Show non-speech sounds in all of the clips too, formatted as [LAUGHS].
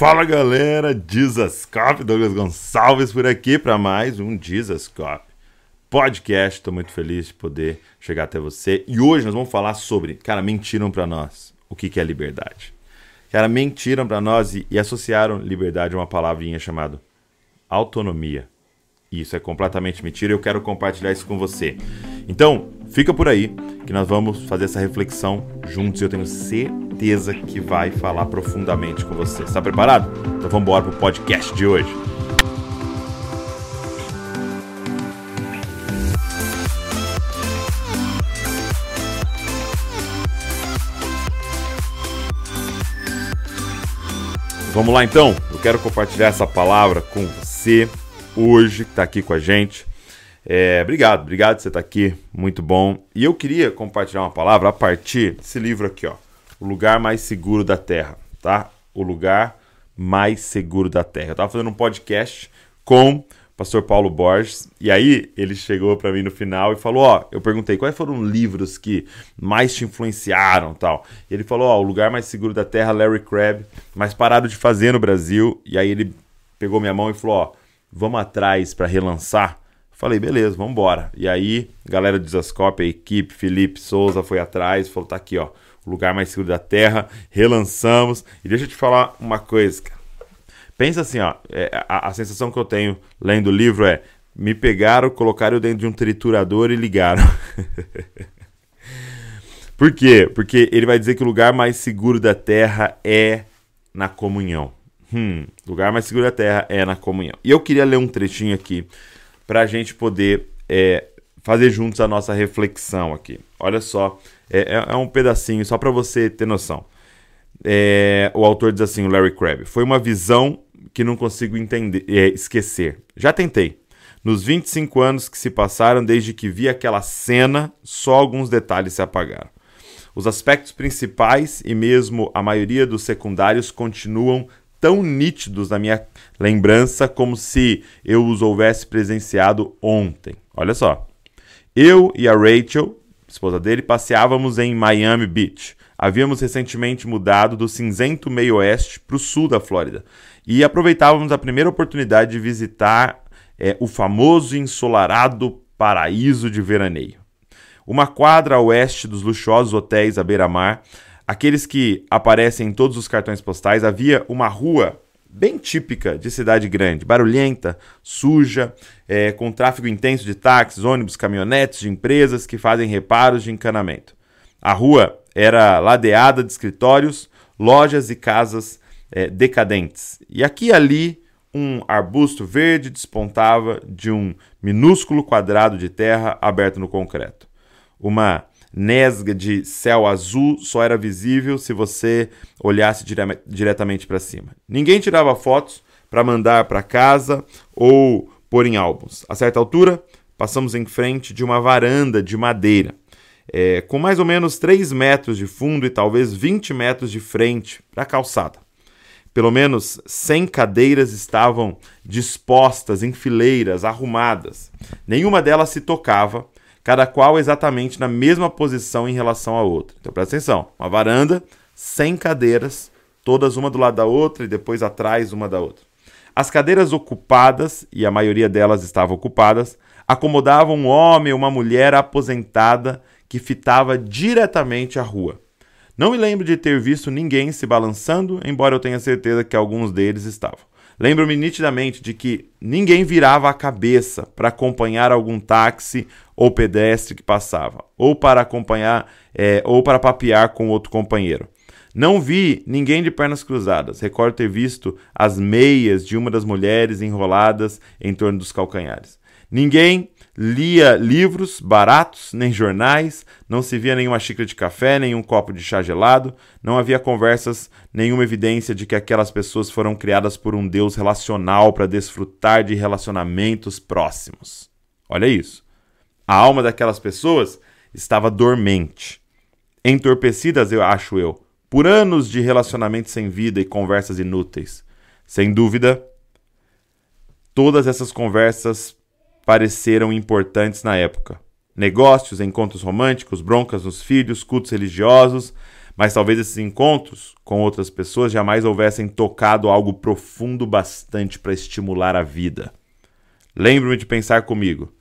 Fala galera, Dizascope, Douglas Gonçalves por aqui para mais um Dizascope podcast. Estou muito feliz de poder chegar até você e hoje nós vamos falar sobre, cara, mentiram para nós o que, que é liberdade. Cara, mentiram para nós e, e associaram liberdade a uma palavrinha chamada autonomia. Isso é completamente mentira. Eu quero compartilhar isso com você. Então, fica por aí que nós vamos fazer essa reflexão juntos. Eu tenho certeza que vai falar profundamente com você. Está preparado? Então vamos embora para o podcast de hoje. Vamos lá então? Eu quero compartilhar essa palavra com você hoje, que está aqui com a gente. É, obrigado, obrigado por você estar aqui, muito bom. E eu queria compartilhar uma palavra a partir desse livro aqui, ó. O Lugar Mais Seguro da Terra, tá? O Lugar Mais Seguro da Terra. Eu estava fazendo um podcast com o pastor Paulo Borges, e aí ele chegou para mim no final e falou, ó, eu perguntei quais foram livros que mais te influenciaram, tal. E ele falou, ó, O Lugar Mais Seguro da Terra, Larry Crabb, mas parado de fazer no Brasil. E aí ele pegou minha mão e falou, ó, vamos atrás para relançar? Falei, beleza, vamos embora. E aí, galera do Desascope, a equipe, Felipe Souza foi atrás, falou, tá aqui, ó, o lugar mais seguro da Terra, relançamos. E deixa eu te falar uma coisa, cara. Pensa assim, ó, é, a, a sensação que eu tenho lendo o livro é, me pegaram, colocaram dentro de um triturador e ligaram. [LAUGHS] Por quê? Porque ele vai dizer que o lugar mais seguro da Terra é na comunhão. Hum, lugar mais seguro da terra é na comunhão. E eu queria ler um trechinho aqui para a gente poder é, fazer juntos a nossa reflexão aqui. Olha só, é, é, é um pedacinho só para você ter noção. É, o autor diz assim, o Larry Crabb, foi uma visão que não consigo entender, é, esquecer. Já tentei. Nos 25 anos que se passaram desde que vi aquela cena, só alguns detalhes se apagaram. Os aspectos principais e mesmo a maioria dos secundários continuam tão nítidos na minha lembrança como se eu os houvesse presenciado ontem. Olha só. Eu e a Rachel, esposa dele, passeávamos em Miami Beach. Havíamos recentemente mudado do cinzento meio-oeste para o sul da Flórida e aproveitávamos a primeira oportunidade de visitar é, o famoso ensolarado paraíso de veraneio. Uma quadra a oeste dos luxuosos hotéis à beira-mar aqueles que aparecem em todos os cartões postais, havia uma rua bem típica de cidade grande, barulhenta, suja, é, com tráfego intenso de táxis, ônibus, caminhonetes de empresas que fazem reparos de encanamento. A rua era ladeada de escritórios, lojas e casas é, decadentes. E aqui e ali um arbusto verde despontava de um minúsculo quadrado de terra aberto no concreto. Uma nesga de céu azul só era visível se você olhasse dire diretamente para cima. Ninguém tirava fotos para mandar para casa ou pôr em álbuns. A certa altura, passamos em frente de uma varanda de madeira, é, com mais ou menos 3 metros de fundo e talvez 20 metros de frente para a calçada. Pelo menos 100 cadeiras estavam dispostas em fileiras, arrumadas. Nenhuma delas se tocava cada qual exatamente na mesma posição em relação à outra. Então presta atenção: uma varanda, sem cadeiras, todas uma do lado da outra e depois atrás uma da outra. As cadeiras ocupadas, e a maioria delas estavam ocupadas, acomodavam um homem ou uma mulher aposentada que fitava diretamente a rua. Não me lembro de ter visto ninguém se balançando, embora eu tenha certeza que alguns deles estavam. Lembro-me nitidamente de que ninguém virava a cabeça para acompanhar algum táxi ou pedestre que passava, ou para acompanhar, é, ou para papear com outro companheiro. Não vi ninguém de pernas cruzadas. Recordo ter visto as meias de uma das mulheres enroladas em torno dos calcanhares. Ninguém lia livros baratos, nem jornais, não se via nenhuma xícara de café, nenhum copo de chá gelado, não havia conversas, nenhuma evidência de que aquelas pessoas foram criadas por um Deus relacional para desfrutar de relacionamentos próximos. Olha isso. A alma daquelas pessoas estava dormente, entorpecidas, eu acho eu, por anos de relacionamentos sem vida e conversas inúteis. Sem dúvida, todas essas conversas pareceram importantes na época. Negócios, encontros românticos, broncas nos filhos, cultos religiosos, Mas talvez esses encontros com outras pessoas jamais houvessem tocado algo profundo bastante para estimular a vida. Lembre-me de pensar comigo.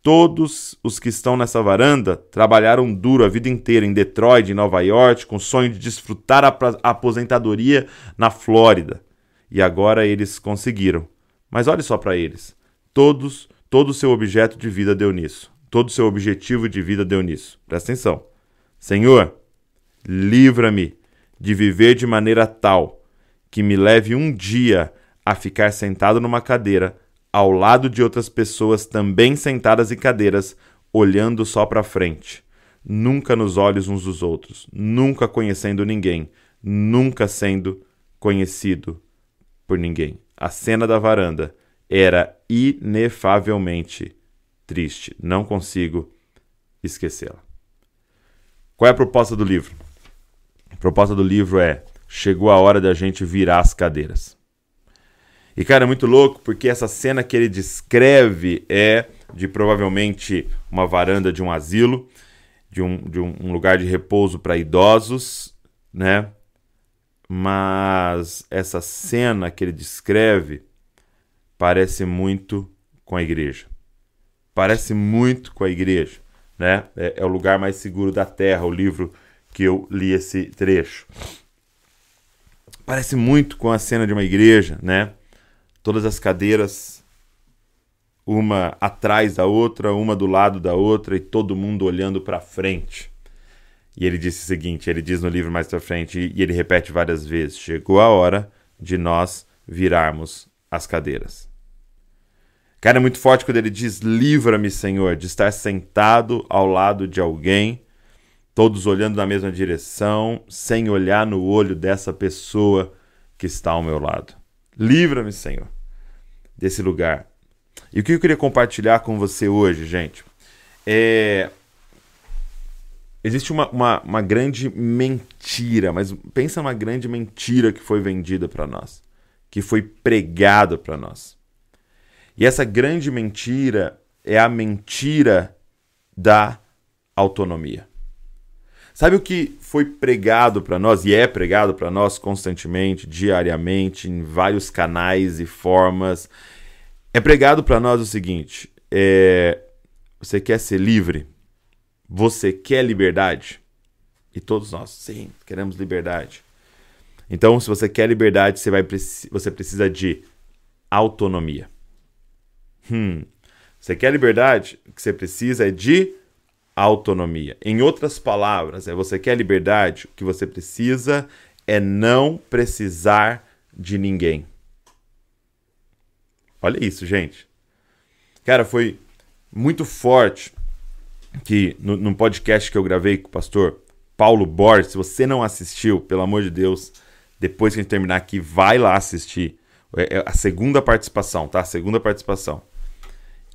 Todos os que estão nessa varanda trabalharam duro a vida inteira em Detroit, em Nova York, com o sonho de desfrutar a aposentadoria na Flórida. E agora eles conseguiram. Mas olhe só para eles. Todos, todo o seu objeto de vida deu nisso. Todo o seu objetivo de vida deu nisso. Presta atenção. Senhor, livra-me de viver de maneira tal que me leve um dia a ficar sentado numa cadeira ao lado de outras pessoas também sentadas em cadeiras, olhando só para frente, nunca nos olhos uns dos outros, nunca conhecendo ninguém, nunca sendo conhecido por ninguém. A cena da varanda era inefavelmente triste. Não consigo esquecê-la. Qual é a proposta do livro? A proposta do livro é: chegou a hora da gente virar as cadeiras. E, cara, é muito louco porque essa cena que ele descreve é de provavelmente uma varanda de um asilo, de um, de um, um lugar de repouso para idosos, né? Mas essa cena que ele descreve parece muito com a igreja. Parece muito com a igreja, né? É, é o lugar mais seguro da terra, o livro que eu li esse trecho. Parece muito com a cena de uma igreja, né? todas as cadeiras, uma atrás da outra, uma do lado da outra e todo mundo olhando para frente. E ele disse o seguinte: ele diz no livro mais para frente, e ele repete várias vezes: chegou a hora de nós virarmos as cadeiras. Cara, é muito forte quando ele diz: livra-me, Senhor, de estar sentado ao lado de alguém, todos olhando na mesma direção, sem olhar no olho dessa pessoa que está ao meu lado. Livra-me, Senhor desse lugar. E o que eu queria compartilhar com você hoje, gente, é. Existe uma, uma, uma grande mentira, mas pensa numa grande mentira que foi vendida para nós, que foi pregada para nós. E essa grande mentira é a mentira da autonomia. Sabe o que foi pregado para nós e é pregado para nós constantemente, diariamente, em vários canais e formas? É pregado para nós o seguinte: é, você quer ser livre? Você quer liberdade? E todos nós, sim, queremos liberdade. Então, se você quer liberdade, você, vai, você precisa de autonomia. Hum. Você quer liberdade? O que você precisa é de autonomia. Em outras palavras, é você quer liberdade, o que você precisa é não precisar de ninguém. Olha isso, gente. Cara, foi muito forte que no, no podcast que eu gravei com o pastor Paulo Borges, se você não assistiu, pelo amor de Deus, depois que a gente terminar aqui, vai lá assistir. É, é a segunda participação, tá? A segunda participação.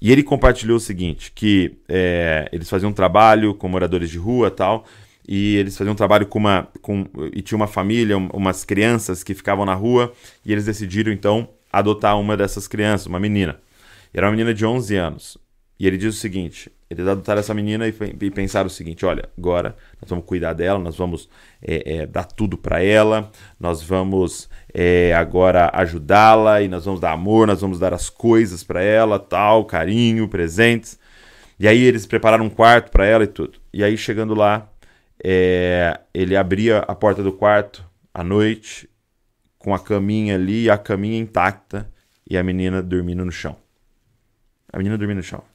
E ele compartilhou o seguinte: que é, eles faziam um trabalho com moradores de rua tal, e eles faziam um trabalho com uma. Com, e tinha uma família, um, umas crianças que ficavam na rua, e eles decidiram então adotar uma dessas crianças, uma menina. Era uma menina de 11 anos. E ele diz o seguinte: eles adotaram essa menina e, e pensaram o seguinte: olha, agora nós vamos cuidar dela, nós vamos é, é, dar tudo para ela, nós vamos é, agora ajudá-la e nós vamos dar amor, nós vamos dar as coisas para ela, tal, carinho, presentes. E aí eles prepararam um quarto para ela e tudo. E aí chegando lá, ele abria a porta do quarto à noite com a caminha ali, a caminha intacta e a menina dormindo no chão. A menina dormindo no chão.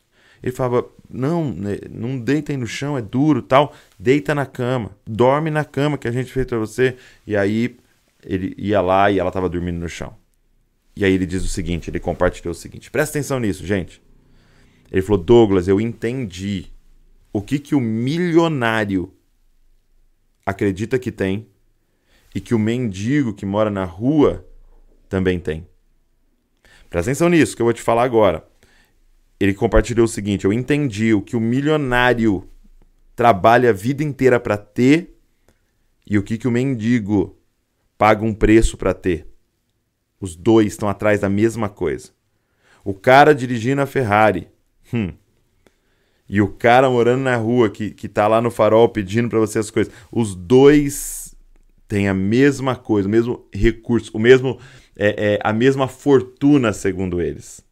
Ele falava: não, né, não deitem no chão, é duro tal. Deita na cama, dorme na cama que a gente fez para você. E aí ele ia lá e ela estava dormindo no chão. E aí ele diz o seguinte: ele compartilhou o seguinte. Presta atenção nisso, gente. Ele falou: Douglas, eu entendi o que, que o milionário acredita que tem e que o mendigo que mora na rua também tem. Presta atenção nisso que eu vou te falar agora ele compartilhou o seguinte: eu entendi o que o milionário trabalha a vida inteira para ter e o que, que o mendigo paga um preço para ter. Os dois estão atrás da mesma coisa. O cara dirigindo a Ferrari hum, e o cara morando na rua que, que tá lá no farol pedindo para você as coisas. Os dois têm a mesma coisa, o mesmo recurso, o mesmo, é, é, a mesma fortuna, segundo eles.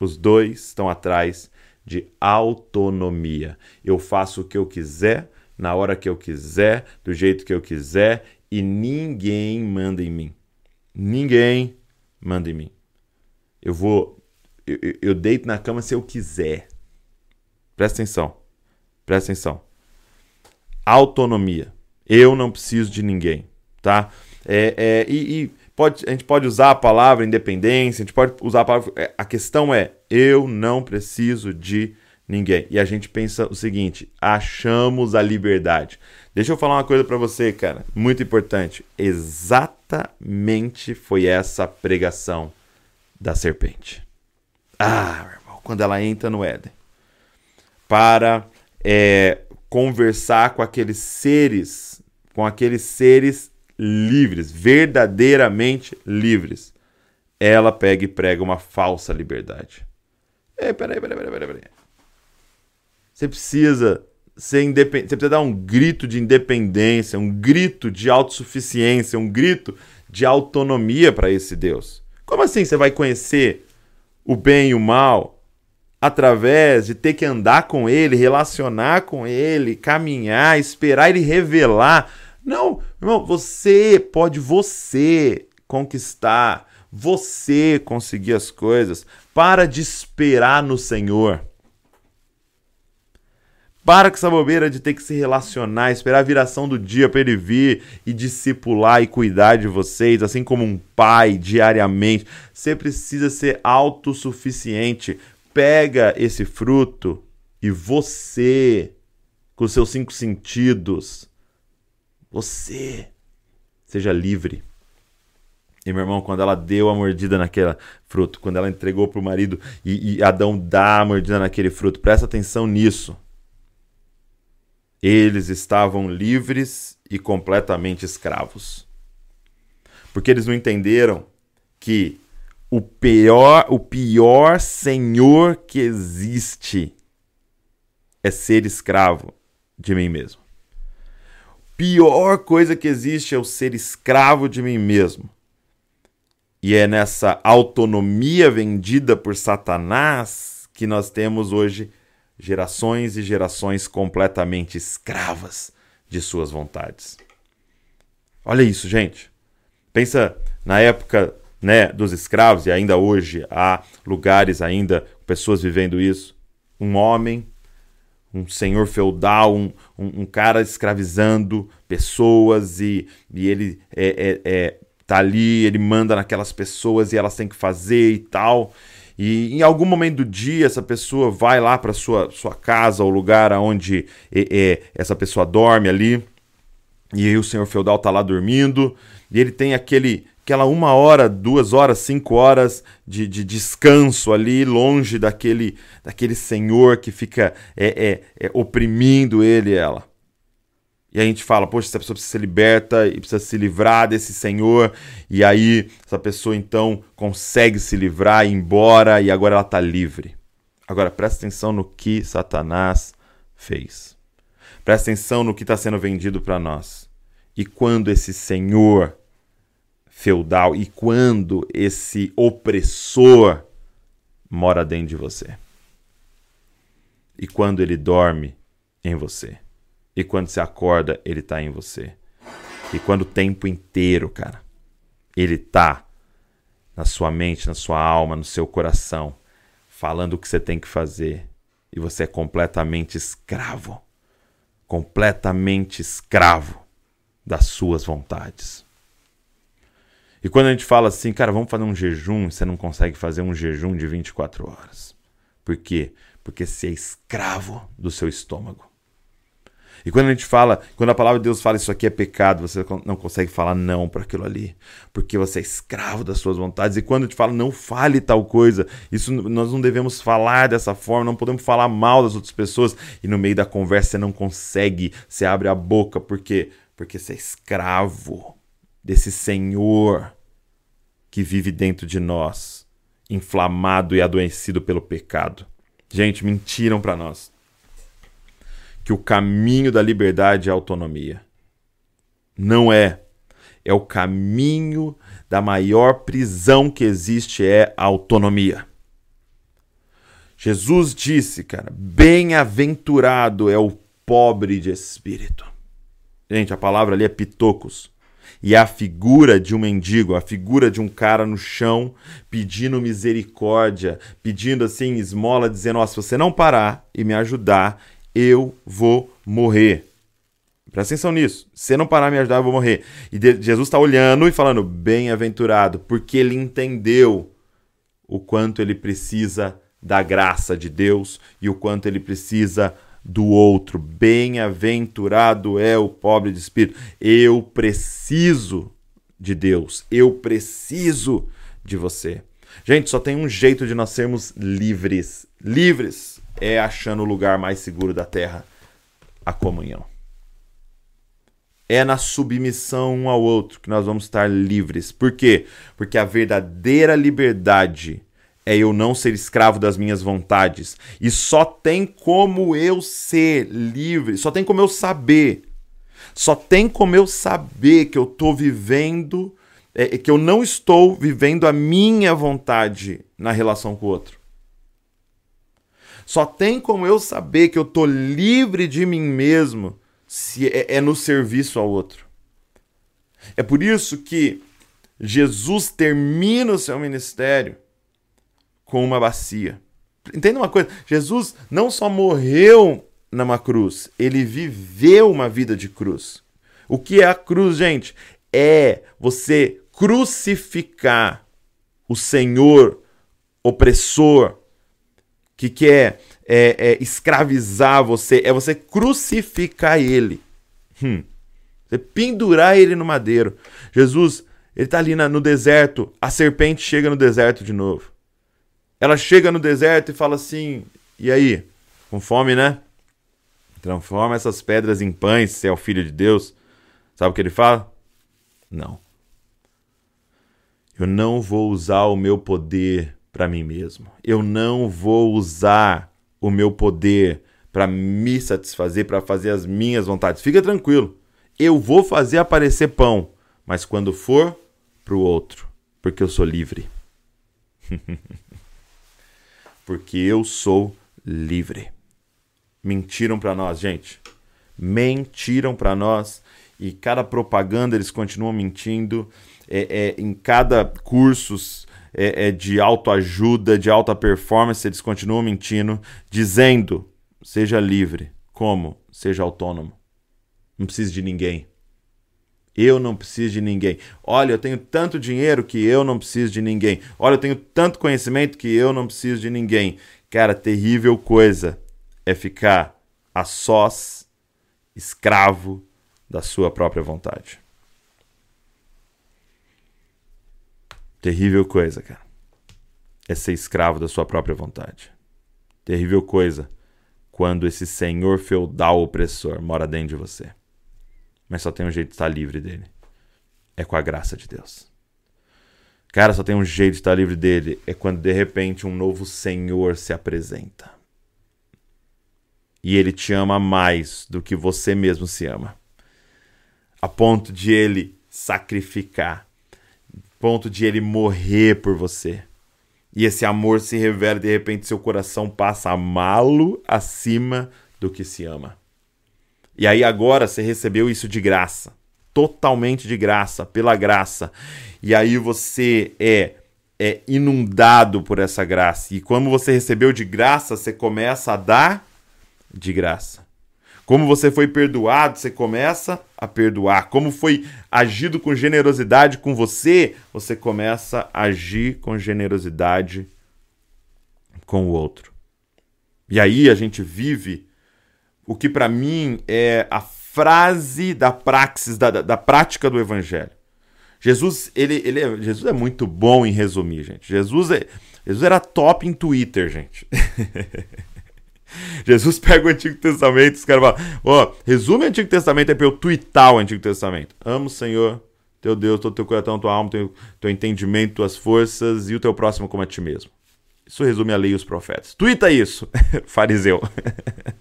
Os dois estão atrás de autonomia. Eu faço o que eu quiser, na hora que eu quiser, do jeito que eu quiser, e ninguém manda em mim. Ninguém manda em mim. Eu vou. Eu, eu deito na cama se eu quiser. Presta atenção. Presta atenção. Autonomia. Eu não preciso de ninguém, tá? É, é, e, e pode, a gente pode usar a palavra independência, a gente pode usar a palavra. É, a questão é: eu não preciso de ninguém. E a gente pensa o seguinte: achamos a liberdade. Deixa eu falar uma coisa para você, cara, muito importante. Exatamente foi essa pregação da serpente. Ah, irmão, quando ela entra no Éden para é, conversar com aqueles seres, com aqueles seres livres, verdadeiramente livres. Ela pega e prega uma falsa liberdade. Ei, peraí, peraí, peraí, peraí. Você precisa ser independente, você precisa dar um grito de independência, um grito de autossuficiência, um grito de autonomia para esse Deus. Como assim você vai conhecer o bem e o mal através de ter que andar com ele, relacionar com ele, caminhar, esperar ele revelar? Não, irmão, você pode você conquistar, você conseguir as coisas. Para de esperar no Senhor. Para com essa bobeira de ter que se relacionar, esperar a viração do dia para ele vir e discipular e cuidar de vocês, assim como um pai diariamente. Você precisa ser autossuficiente. Pega esse fruto e você, com seus cinco sentidos, você seja livre. E meu irmão, quando ela deu a mordida naquele fruto, quando ela entregou para o marido e, e Adão dá a mordida naquele fruto, presta atenção nisso. Eles estavam livres e completamente escravos. Porque eles não entenderam que o pior, o pior senhor que existe é ser escravo de mim mesmo. Pior coisa que existe é o ser escravo de mim mesmo. E é nessa autonomia vendida por Satanás que nós temos hoje gerações e gerações completamente escravas de suas vontades. Olha isso, gente. Pensa na época né, dos escravos, e ainda hoje há lugares ainda, pessoas vivendo isso. Um homem, um senhor feudal, um, um, um cara escravizando pessoas e, e ele é, é, é, tá ali, ele manda naquelas pessoas e elas têm que fazer e tal. E em algum momento do dia, essa pessoa vai lá para sua, sua casa, o lugar onde é, é, essa pessoa dorme ali, e aí o senhor feudal está lá dormindo, e ele tem aquele aquela uma hora, duas horas, cinco horas de, de descanso ali, longe daquele, daquele senhor que fica é, é, é, oprimindo ele e ela. E a gente fala, poxa, essa pessoa precisa ser liberta e precisa se livrar desse senhor. E aí essa pessoa então consegue se livrar, ir embora e agora ela está livre. Agora presta atenção no que Satanás fez. Presta atenção no que está sendo vendido para nós. E quando esse senhor feudal e quando esse opressor mora dentro de você. E quando ele dorme em você. E quando você acorda, ele tá em você. E quando o tempo inteiro, cara, ele tá na sua mente, na sua alma, no seu coração, falando o que você tem que fazer. E você é completamente escravo. Completamente escravo das suas vontades. E quando a gente fala assim, cara, vamos fazer um jejum, você não consegue fazer um jejum de 24 horas. Por quê? Porque você é escravo do seu estômago. E quando a gente fala, quando a palavra de Deus fala isso aqui é pecado, você não consegue falar não para aquilo ali, porque você é escravo das suas vontades. E quando a gente fala não fale tal coisa, isso nós não devemos falar dessa forma, não podemos falar mal das outras pessoas e no meio da conversa você não consegue, você abre a boca porque porque você é escravo desse Senhor que vive dentro de nós, inflamado e adoecido pelo pecado. Gente, mentiram para nós que o caminho da liberdade é a autonomia. Não é. é o caminho da maior prisão que existe é a autonomia. Jesus disse, cara, bem-aventurado é o pobre de espírito. Gente, a palavra ali é pitocos. E a figura de um mendigo, a figura de um cara no chão pedindo misericórdia, pedindo assim esmola, dizendo: oh, se você não parar e me ajudar, eu vou morrer. Presta atenção nisso. Se não parar me ajudar, eu vou morrer. E Jesus está olhando e falando: bem-aventurado, porque ele entendeu o quanto ele precisa da graça de Deus e o quanto ele precisa do outro. Bem-aventurado é o pobre de espírito. Eu preciso de Deus. Eu preciso de você. Gente, só tem um jeito de nós sermos livres. Livres é achando o lugar mais seguro da terra a comunhão. É na submissão um ao outro que nós vamos estar livres. Por quê? Porque a verdadeira liberdade é eu não ser escravo das minhas vontades. E só tem como eu ser livre, só tem como eu saber. Só tem como eu saber que eu estou vivendo, é, que eu não estou vivendo a minha vontade na relação com o outro. Só tem como eu saber que eu estou livre de mim mesmo se é, é no serviço ao outro. É por isso que Jesus termina o seu ministério com uma bacia. Entenda uma coisa: Jesus não só morreu numa cruz, ele viveu uma vida de cruz. O que é a cruz, gente? É você crucificar o Senhor opressor que quer é, é, escravizar você, é você crucificar ele. Hum. Você pendurar ele no madeiro. Jesus, ele está ali na, no deserto, a serpente chega no deserto de novo. Ela chega no deserto e fala assim: E aí? Com fome, né? Transforma essas pedras em pães, se é o filho de Deus. Sabe o que ele fala? Não. Eu não vou usar o meu poder para mim mesmo. Eu não vou usar o meu poder para me satisfazer, para fazer as minhas vontades. Fica tranquilo. Eu vou fazer aparecer pão, mas quando for para o outro, porque eu sou livre. [LAUGHS] porque eu sou livre. Mentiram para nós, gente. Mentiram para nós e cada propaganda eles continuam mentindo. É, é em cada cursos é, é de autoajuda, de alta performance, eles continuam mentindo, dizendo: seja livre. Como? Seja autônomo. Não precisa de ninguém. Eu não preciso de ninguém. Olha, eu tenho tanto dinheiro que eu não preciso de ninguém. Olha, eu tenho tanto conhecimento que eu não preciso de ninguém. Cara, terrível coisa é ficar a sós, escravo da sua própria vontade. Terrível coisa, cara. É ser escravo da sua própria vontade. Terrível coisa quando esse senhor feudal opressor mora dentro de você mas só tem um jeito de estar livre dele. É com a graça de Deus. Cara, só tem um jeito de estar livre dele. É quando de repente um novo Senhor se apresenta. E ele te ama mais do que você mesmo se ama. A ponto de ele sacrificar. A ponto de ele morrer por você. E esse amor se revela, de repente seu coração passa a amá-lo acima do que se ama. E aí agora você recebeu isso de graça, totalmente de graça, pela graça. E aí você é é inundado por essa graça. E como você recebeu de graça, você começa a dar de graça. Como você foi perdoado, você começa a perdoar. Como foi agido com generosidade com você, você começa a agir com generosidade com o outro. E aí a gente vive o que para mim é a frase da praxis, da, da, da, prática do evangelho. Jesus, ele, ele é, Jesus é muito bom em resumir, gente. Jesus, é, Jesus era top em Twitter, gente. [LAUGHS] Jesus pega o Antigo Testamento, os caras falam, ó, oh, resume o Antigo Testamento é para eu twittar o Antigo Testamento. Amo Senhor, teu Deus, todo teu coração, tua alma, teu, teu entendimento, tuas forças e o teu próximo como a ti mesmo. Isso resume a lei e os profetas. Twitta isso, [LAUGHS] fariseu. [LAUGHS]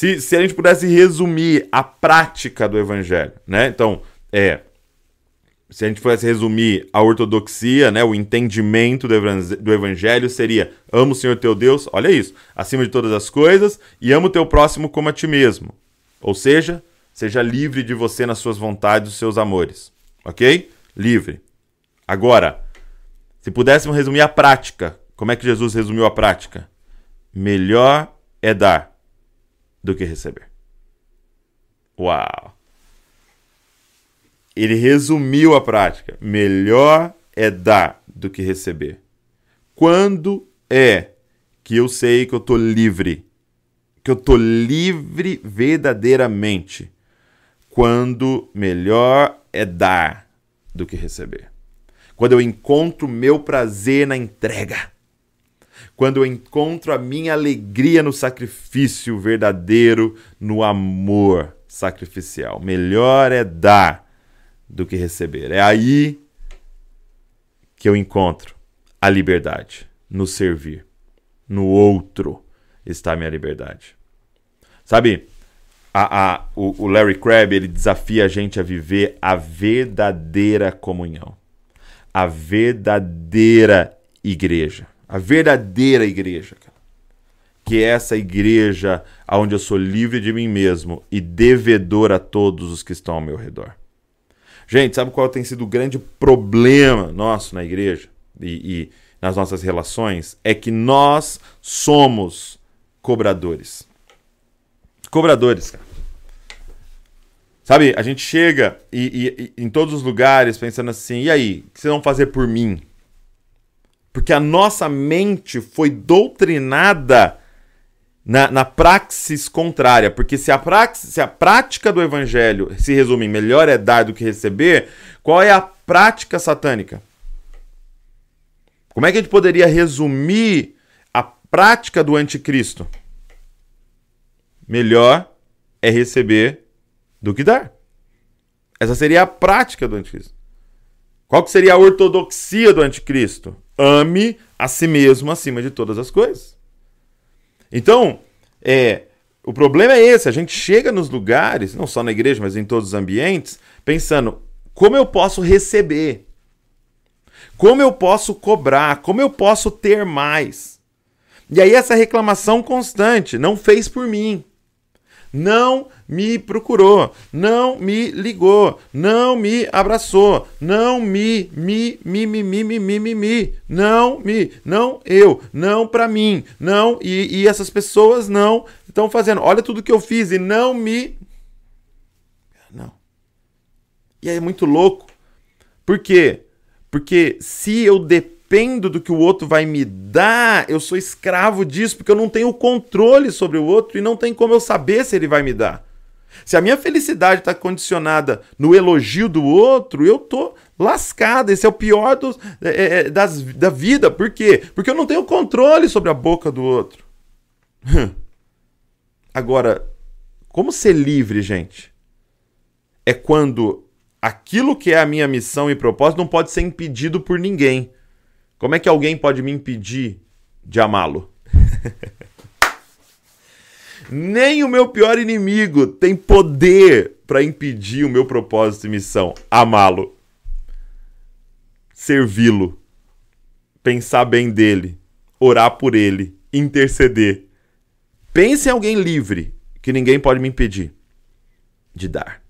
Se, se a gente pudesse resumir a prática do evangelho, né? Então, é se a gente fosse resumir a ortodoxia, né, o entendimento do evangelho seria: amo o Senhor teu Deus, olha isso, acima de todas as coisas, e amo o teu próximo como a ti mesmo. Ou seja, seja livre de você nas suas vontades, os seus amores. Ok? Livre. Agora, se pudéssemos resumir a prática, como é que Jesus resumiu a prática? Melhor é dar do que receber. Uau! Ele resumiu a prática. Melhor é dar do que receber. Quando é que eu sei que eu estou livre? Que eu estou livre verdadeiramente? Quando melhor é dar do que receber. Quando eu encontro meu prazer na entrega. Quando eu encontro a minha alegria no sacrifício verdadeiro, no amor sacrificial. Melhor é dar do que receber. É aí que eu encontro a liberdade, no servir. No outro está a minha liberdade. Sabe, a, a, o, o Larry Crabb ele desafia a gente a viver a verdadeira comunhão. A verdadeira igreja. A verdadeira igreja. Que é essa igreja onde eu sou livre de mim mesmo e devedor a todos os que estão ao meu redor. Gente, sabe qual tem sido o grande problema nosso na igreja e, e nas nossas relações? É que nós somos cobradores. Cobradores, cara. Sabe, a gente chega e, e, em todos os lugares pensando assim: e aí, o que vocês vão fazer por mim? Porque a nossa mente foi doutrinada na, na praxis contrária. Porque se a, praxis, se a prática do evangelho se resume em melhor é dar do que receber, qual é a prática satânica? Como é que a gente poderia resumir a prática do anticristo? Melhor é receber do que dar. Essa seria a prática do anticristo. Qual que seria a ortodoxia do anticristo? Ame a si mesmo acima de todas as coisas. Então, é, o problema é esse: a gente chega nos lugares, não só na igreja, mas em todos os ambientes, pensando como eu posso receber, como eu posso cobrar, como eu posso ter mais. E aí, essa reclamação constante: não fez por mim, não me procurou, não me ligou, não me abraçou, não me, me, me, me, me, me, me, me, me, não me, não eu, não para mim, não, e, e essas pessoas não estão fazendo. Olha tudo que eu fiz e não me. Não. E aí é muito louco. Por quê? Porque se eu dependo do que o outro vai me dar, eu sou escravo disso, porque eu não tenho controle sobre o outro e não tem como eu saber se ele vai me dar. Se a minha felicidade está condicionada no elogio do outro, eu tô lascado. Esse é o pior dos, é, é, das, da vida. Por quê? Porque eu não tenho controle sobre a boca do outro. [LAUGHS] Agora, como ser livre, gente? É quando aquilo que é a minha missão e propósito não pode ser impedido por ninguém. Como é que alguém pode me impedir de amá-lo? [LAUGHS] Nem o meu pior inimigo tem poder para impedir o meu propósito e missão: amá-lo, servi-lo, pensar bem dele, orar por ele, interceder. Pense em alguém livre que ninguém pode me impedir de dar.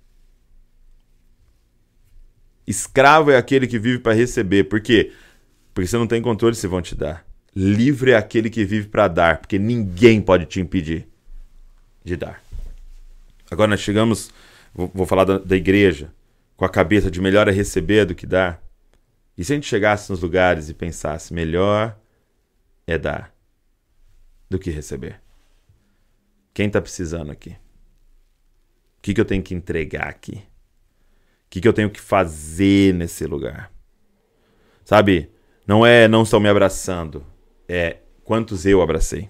Escravo é aquele que vive para receber. Por quê? Porque você não tem controle se vão te dar. Livre é aquele que vive para dar, porque ninguém pode te impedir de dar. Agora nós chegamos, vou, vou falar da, da, igreja, com a cabeça de melhor é receber do que dar. E se a gente chegasse nos lugares e pensasse, melhor é dar do que receber? Quem está precisando aqui? O que, que eu tenho que entregar aqui? O que, que eu tenho que fazer nesse lugar? Sabe, não é não estão me abraçando, é quantos eu abracei.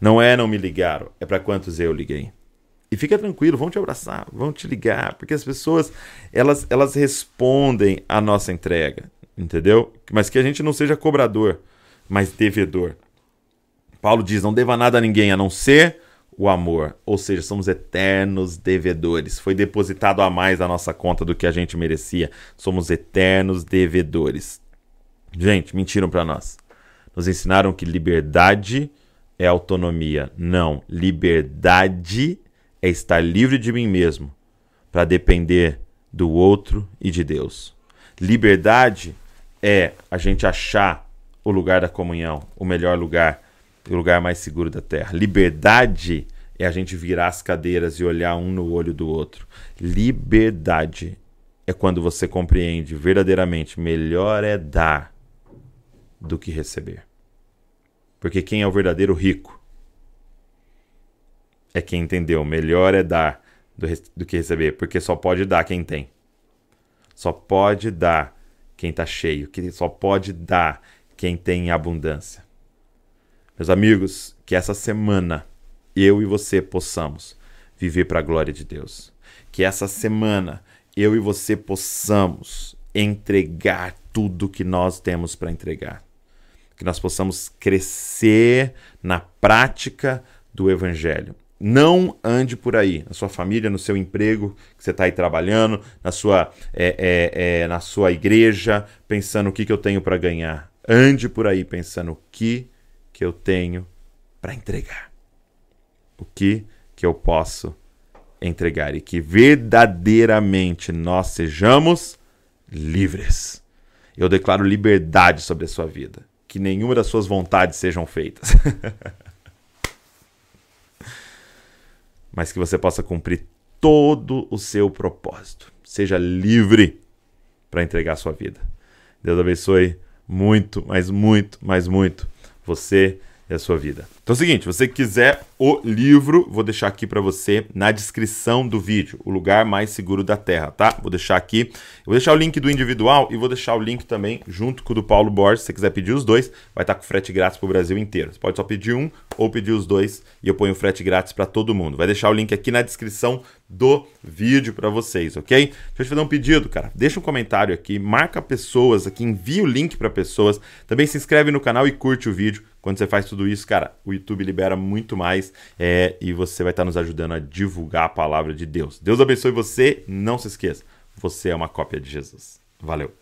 Não é não me ligaram, é para quantos eu liguei. E fica tranquilo, vão te abraçar, vão te ligar, porque as pessoas elas, elas respondem à nossa entrega, entendeu? Mas que a gente não seja cobrador, mas devedor. Paulo diz: não deva nada a ninguém a não ser o amor, ou seja, somos eternos devedores. Foi depositado a mais na nossa conta do que a gente merecia. Somos eternos devedores. Gente, mentiram para nós. Nos ensinaram que liberdade é autonomia. Não, liberdade é estar livre de mim mesmo para depender do outro e de Deus. Liberdade é a gente achar o lugar da comunhão, o melhor lugar, o lugar mais seguro da terra. Liberdade é a gente virar as cadeiras e olhar um no olho do outro. Liberdade é quando você compreende verdadeiramente melhor é dar do que receber. Porque quem é o verdadeiro rico é quem entendeu. Melhor é dar do, do que receber, porque só pode dar quem tem. Só pode dar quem está cheio, que só pode dar quem tem abundância. Meus amigos, que essa semana eu e você possamos viver para a glória de Deus. Que essa semana eu e você possamos entregar tudo que nós temos para entregar. Que nós possamos crescer na prática do Evangelho. Não ande por aí, na sua família, no seu emprego, que você está aí trabalhando, na sua, é, é, é, na sua igreja, pensando o que, que eu tenho para ganhar. Ande por aí pensando o que, que eu tenho para entregar. O que, que eu posso entregar. E que verdadeiramente nós sejamos livres. Eu declaro liberdade sobre a sua vida. Que nenhuma das suas vontades sejam feitas. [LAUGHS] mas que você possa cumprir todo o seu propósito. Seja livre para entregar a sua vida. Deus abençoe muito, mas muito, mas muito você e a sua vida. Então é o seguinte, se você quiser o livro, vou deixar aqui para você na descrição do vídeo, o lugar mais seguro da Terra, tá? Vou deixar aqui, vou deixar o link do individual e vou deixar o link também junto com o do Paulo Borges, se você quiser pedir os dois, vai estar tá com frete grátis para o Brasil inteiro. Você pode só pedir um ou pedir os dois e eu ponho frete grátis para todo mundo. Vai deixar o link aqui na descrição do vídeo para vocês, ok? Deixa eu te fazer um pedido, cara. Deixa um comentário aqui, marca pessoas aqui, envia o link para pessoas. Também se inscreve no canal e curte o vídeo. Quando você faz tudo isso, cara, o YouTube libera muito mais é, e você vai estar nos ajudando a divulgar a palavra de Deus. Deus abençoe você. Não se esqueça, você é uma cópia de Jesus. Valeu.